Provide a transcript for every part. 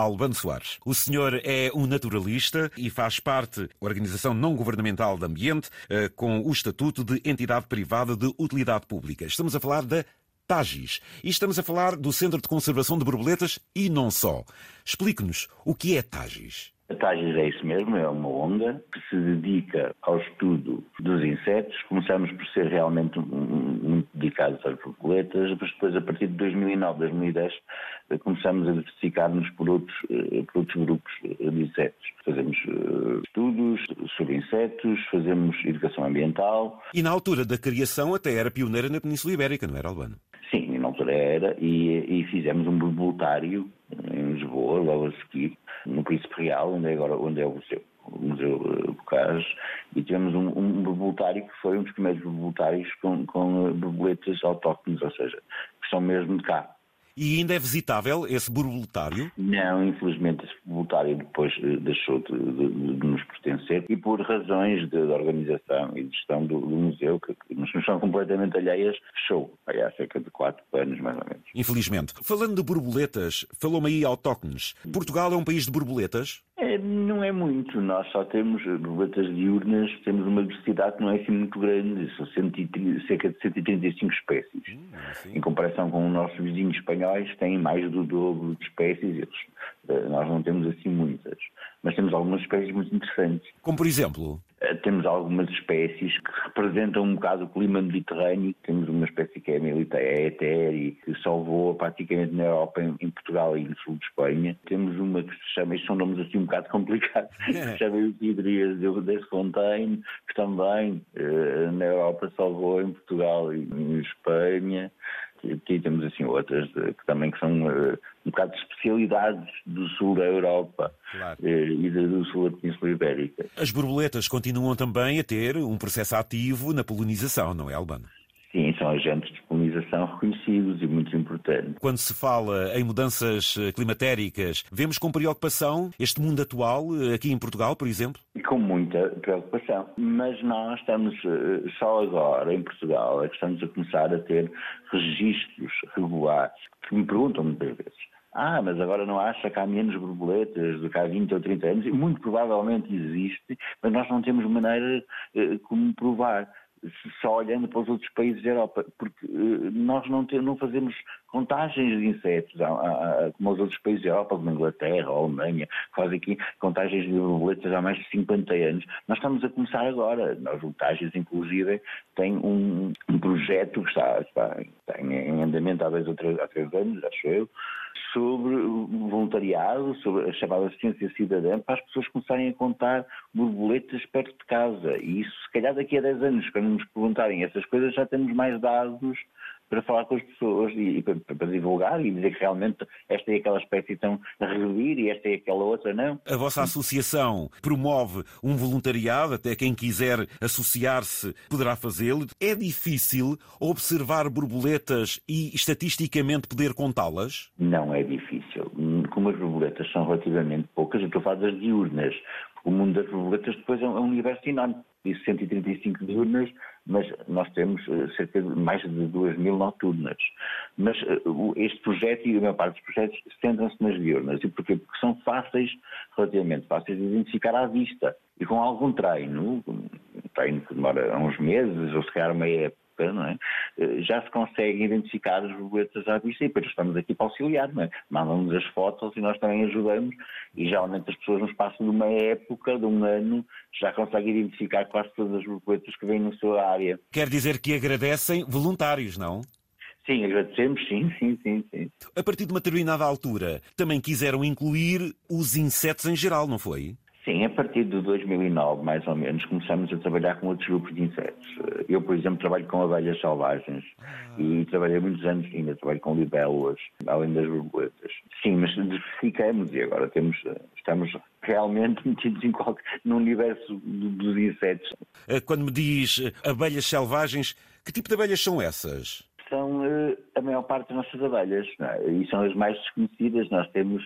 Albano Soares. O senhor é um naturalista e faz parte da Organização Não Governamental de Ambiente eh, com o estatuto de entidade privada de utilidade pública. Estamos a falar da TAGIS. E estamos a falar do Centro de Conservação de Borboletas e não só. Explique-nos o que é TAGIS. A TAGIS é isso mesmo, é uma ONG que se dedica ao estudo dos insetos. Começamos por ser realmente muito dedicados às borboletas, mas depois, a partir de 2009, 2010, começamos a diversificar-nos por outros, eh, por outros grupos de insetos. Fazemos eh, estudos sobre insetos, fazemos educação ambiental. E na altura da criação até era pioneira na Península Ibérica, não era, Albano? Sim, na altura era, e, e fizemos um borboletário em Lisboa, logo a seguir, no Príncipe Real, onde é agora onde é o museu. Museu Bocage, e tivemos um, um borboletário que foi um dos primeiros borboletários com, com borboletas autóctones, ou seja, que são mesmo de cá. E ainda é visitável esse borboletário? Não, infelizmente esse borboletário depois eh, deixou de, de, de, nos pertencer e por razões de, de organização e de gestão do, do museu, que, que nos são completamente alheias, fechou há cerca de quatro anos mais ou menos. Infelizmente. Falando de borboletas, falou-me aí autóctones. Portugal é um país de borboletas? É, não é muito, nós só temos borboletas diurnas, temos uma diversidade que não é assim muito grande, são 130, cerca de 135 espécies. Hum, em comparação com os nossos vizinhos espanhóis, têm mais do dobro de espécies, eles, eh, nós não temos assim muitas, mas temos algumas espécies muito interessantes. Como por exemplo? Eh, temos algumas espécies que representam um bocado o clima mediterrâneo. Temos uma espécie que é a Milita eteri, que só voa praticamente na Europa, em, Portugal e no sul de Espanha. Temos uma que se chama, estes são nomes assim um bocado complicados, que se chama Eutidrias Desfontaine, que também eh, na Europa só voa em Portugal e em Espanha. Aqui temos assim outras que também que são uh, um bocado de especialidades do sul da Europa claro. uh, e do sul da Península Ibérica. As borboletas continuam também a ter um processo ativo na polinização, não é, Albano? Sim, são agentes polinização reconhecidos e muito importantes. Quando se fala em mudanças eh, climatéricas, vemos com preocupação este mundo atual, eh, aqui em Portugal, por exemplo? E com muita preocupação. Mas nós estamos eh, só agora, em Portugal, é que estamos a começar a ter registros regulares, que me perguntam muitas vezes. Ah, mas agora não acha que há menos borboletas do que há 20 ou 30 anos? Muito provavelmente existe, mas nós não temos maneira como provar só olhando para os outros países da Europa, porque uh, nós não, não fazemos contagens de insetos, como os outros países da Europa, como a Inglaterra, a Alemanha, fazem aqui contagens de borboletas há mais de 50 anos. Nós estamos a começar agora. Nós, o TAGES, inclusive, tem um, um projeto que está, está, está, em andamento há dois ou três, há três anos, acho eu, sobre voluntariado, sobre a chamada ciência cidadã, para as pessoas começarem a contar borboletas perto de casa. E isso, se calhar, daqui a 10 anos, quando nos perguntarem essas coisas, já temos mais dados para falar com as pessoas e, e para, para, divulgar e dizer que realmente esta é aquela espécie estão a regredir e esta é aquela outra, não. A vossa associação promove um voluntariado, até quem quiser associar-se poderá fazê-lo. É difícil observar borboletas e estatisticamente poder contá-las? Não é difícil. Como as borboletas são relativamente poucas, eu estou a falar das diurnas. O mundo das borboletas depois é um universo enorme disse 135 diurnas, mas nós temos uh, cerca de mais de 2 mil noturnas. Mas uh, este projeto e a maior parte dos projetos centram-se nas diurnas. E porquê? Porque são fáceis, relativamente fáceis de identificar à vista. E com algum treino, um treino que demora uns meses, ou se calhar uma época, é? Eh, já se consegue identificar as borboletas à vista e depois estamos aqui para auxiliar, é? Mandam-nos as fotos e nós também ajudamos e geralmente as pessoas no espaço de uma época, de um ano, já conseguem identificar quase todas as borboletas que vêm na sua área. Quer dizer que agradecem voluntários, não? Sim, agradecemos, sim, sim, sim, sim. A partir de uma determinada altura, também quiseram incluir os insetos em geral, não foi? Sim, a partir de 2009, mais ou menos, começamos a trabalhar com outros grupos de insetos. Eu, por exemplo, trabalho com abelhas selvagens ah. e trabalhei muitos anos ainda, trabalho com libélulas, além das borboletas. Sim, mas diversificamos e agora temos, estamos realmente metidos em qualquer, no universo dos insetos. Eh, quando me diz eh, abelhas selvagens, que tipo de abelhas são essas? São uh, a maior parte das nossas abelhas, é? e são as mais desconhecidas. Nós temos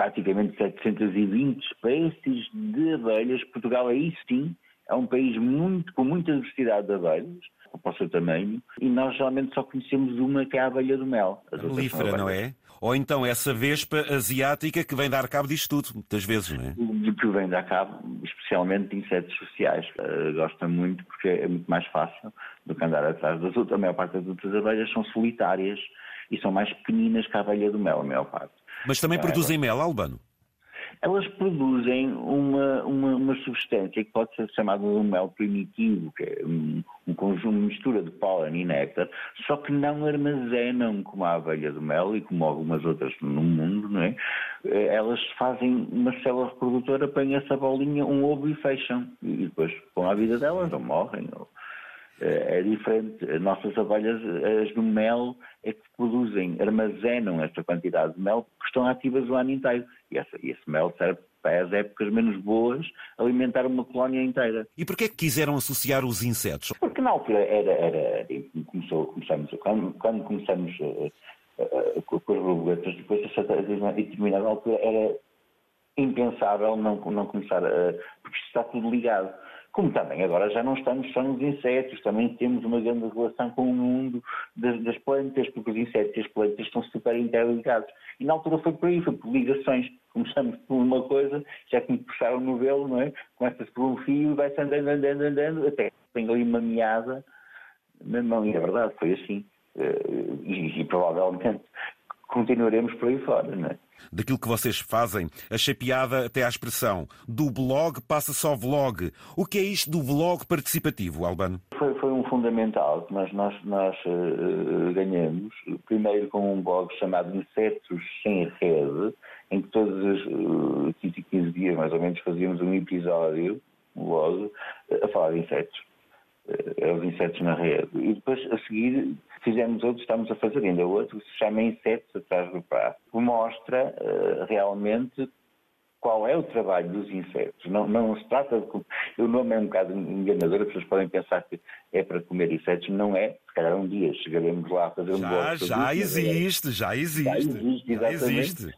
praticamente 720 espécies de abelhas. Portugal aí sim é um país muito, com muita diversidade de abelhas, para o seu tamanho, e nós geralmente só conhecemos uma que é a abelha do mel. Melífera, não é? Ou então essa vespa asiática que vem dar cabo disto tudo, muitas vezes, não é? Que vem dar cabo, especialmente de insetos sociais. Uh, gosta muito porque é muito mais fácil do que andar atrás das outras. A maior parte das outras abelhas são solitárias e são mais pequeninas que a abelha do mel, a maior parte. Mas também produzem mel, Albano? elas produzem uma, uma, uma, substância que pode ser chamada de um mel primitivo, que é um, um conjunto, de mistura de pólen e néctar, só que não armazenam como a abelha do mel e como algumas outras no mundo, não é? Eh, elas fazem uma célula reprodutora, põem essa bolinha, um ovo e fecham. E depois com a vida delas, ou morrem, ou é diferente. As nossas abelhas, as do mel, é que produzem, armazenam esta quantidade de mel que estão ativas o ano inteiro. E, essa, esse mel serve para as épocas menos boas alimentar uma colónia inteira. E porquê é que quiseram associar os insetos? Porque na altura era, era começou, começamos, quando, quando começamos uh, uh, com as borboletas, depois a determinada altura era impensável não, não começar a. porque está tudo ligado. Como também agora já não estamos só nos insetos, também temos uma grande relação com o mundo das, das plantas, porque os insetos e as plantas estão super interligados. E na altura foi por aí, foi por ligações. Começamos por uma coisa, já que me puxaram o novelo, não é? Começa-se por um fio e vai-se andando, andando, andando, até tem ali uma meada na mão. E é verdade, foi assim. Eh, e, e provavelmente continuaremos por aí fora, não é? Daquilo que vocês fazem. Achei piada até à expressão. Do blog passa-se ao vlog. O que é isto do vlog participativo, Albano? Foi, foi um fundamental que nós, nós, nós uh, ganhamos. Primeiro com um blog chamado Insetos Sem Rede, em que todos os uh, 15 dias, mais ou menos, fazíamos um episódio, um blog, a falar de insetos. Uh, os insetos na rede. E depois, a seguir, fizemos outro, estamos a fazer ainda outro, que se chama Insetos Atrás do Prato, que mostra uh, realmente qual é o trabalho dos insetos. Não, não se trata de. O nome é um bocado enganador, as pessoas podem pensar que é para comer insetos. Não é. Se calhar um dia chegaremos lá a fazer um Já, já existe, já existe. Já existe, exatamente. Já existe.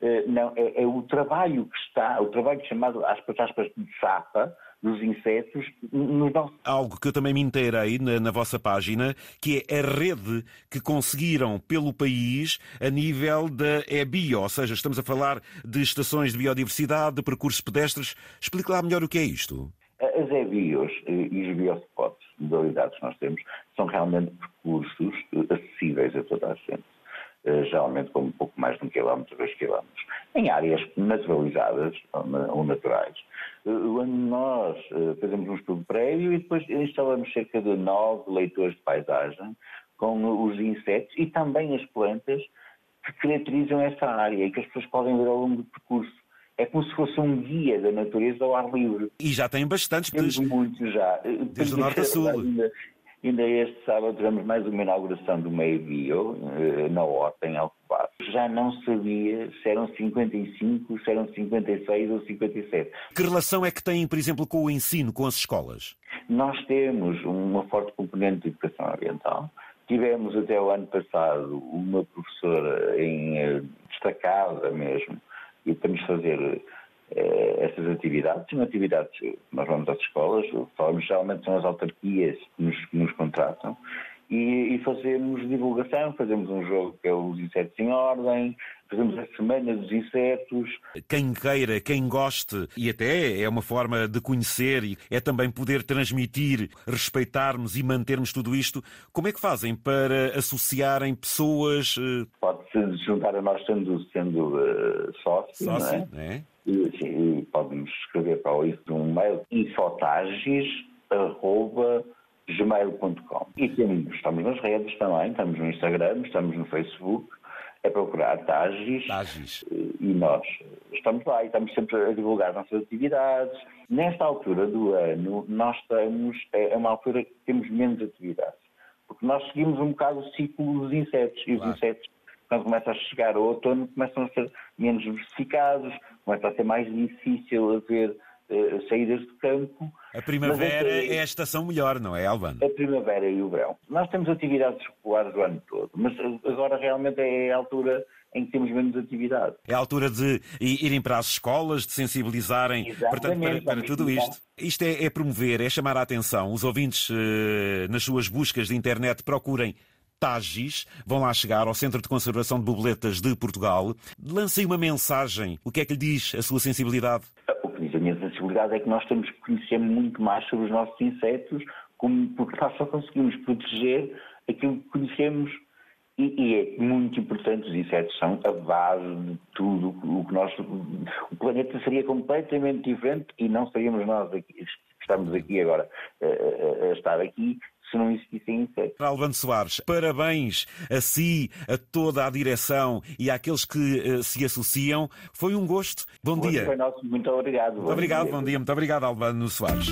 Uh, não, é, é, o trabalho que está, o trabalho chamado, aspas, aspas, de sapa, dos insetos nos nossos... Algo que eu também me inteirei na, na, vossa página, que é a rede que conseguiram pelo país a nível da EBIO, ou seja, estamos a falar de estações de biodiversidade, de percursos pedestres. Explique lá melhor o que é isto. As EBIOs e os biospots, modalidades que nós temos, são realmente percursos acessíveis a toda a gente. Eh, geralmente com um pouco mais de um quilómetro, dois quilómetros, em áreas naturalizadas ou naturais, eh, onde nós eh, fazemos um estudo prévio e depois instalamos cerca de nove leitores de paisagem com os insetos e também as plantas que caracterizam essa área e que as pessoas podem ver ao longo do percurso. É como se fosse um guia da natureza ao ar livre. E já tem bastantes. Temos muitos já. Desde o norte a sul. Ainda, Ainda este sábado tivemos mais uma inauguração do meio bio eh, na Horta, em Alcobaça. Já não sabia se eram 55, se eram 56 ou 57. Que relação é que têm, por exemplo, com o ensino, com as escolas? Nós temos uma forte componente de educação ambiental. Tivemos até o ano passado uma professora em, eh, destacada mesmo, e temos de fazer atividades. São atividades, nós vamos às escolas, falamos geralmente são as autarquias que nos, que nos contratam, e, e, fazemos divulgação, fazemos um jogo que é os insetos em ordem, fazemos a semana dos insetos. Quem queira, quem goste, e até é uma forma de conhecer e é também poder transmitir, respeitarmos e mantermos tudo isto, como é que fazem para associarem pessoas? Eh, Pode-se juntar a nós sendo, sendo uh, sócio, sócio não é? é? Sim, podem escrever para o isso um mail infotages.gmail.com E temos, estamos nas redes também, estamos no Instagram, estamos no Facebook, é procurar Tagis, Tagis. e nós estamos lá e estamos sempre a divulgar nossas atividades. Nesta altura do ano, nós estamos, é, é uma altura que temos menos atividades, porque nós seguimos um bocado o ciclo dos insetos e claro. os insetos quando começa a chegar o outono, começam a ser menos diversificados, começa a ser mais difícil haver uh, saídas de campo. A primavera é a estação melhor, não é, Albano? A primavera e o verão. Nós temos atividades escolares o ano todo, mas agora realmente é a altura em que temos menos atividade. É a altura de irem para as escolas, de sensibilizarem portanto, para, para tudo isto. Isto é, é, promover, é chamar a atenção. Os ouvintes, eh, nas suas buscas de internet, procurem TAGIS, vão lá chegar ao Centro de Conservação de Borboletas de Portugal. Lancem uma mensagem. O que é que lhe diz a sua sensibilidade? O que diz a minha sensibilidade é que nós temos que conhecer muito mais sobre os nossos insetos, porque nós só conseguimos proteger aquilo que conhecemos e, e, é muito importante, os insetos são a base de tudo o que nós. O planeta seria completamente diferente e não seríamos nós aqui, estamos aqui agora a, a, a estar aqui se não existissem insetos. Alvano Soares, parabéns a si, a toda a direção e àqueles que uh, se associam. Foi um gosto. Bom, dia. Foi nosso. Muito obrigado. Muito obrigado, dia. bom dia. Muito obrigado, Albano Soares.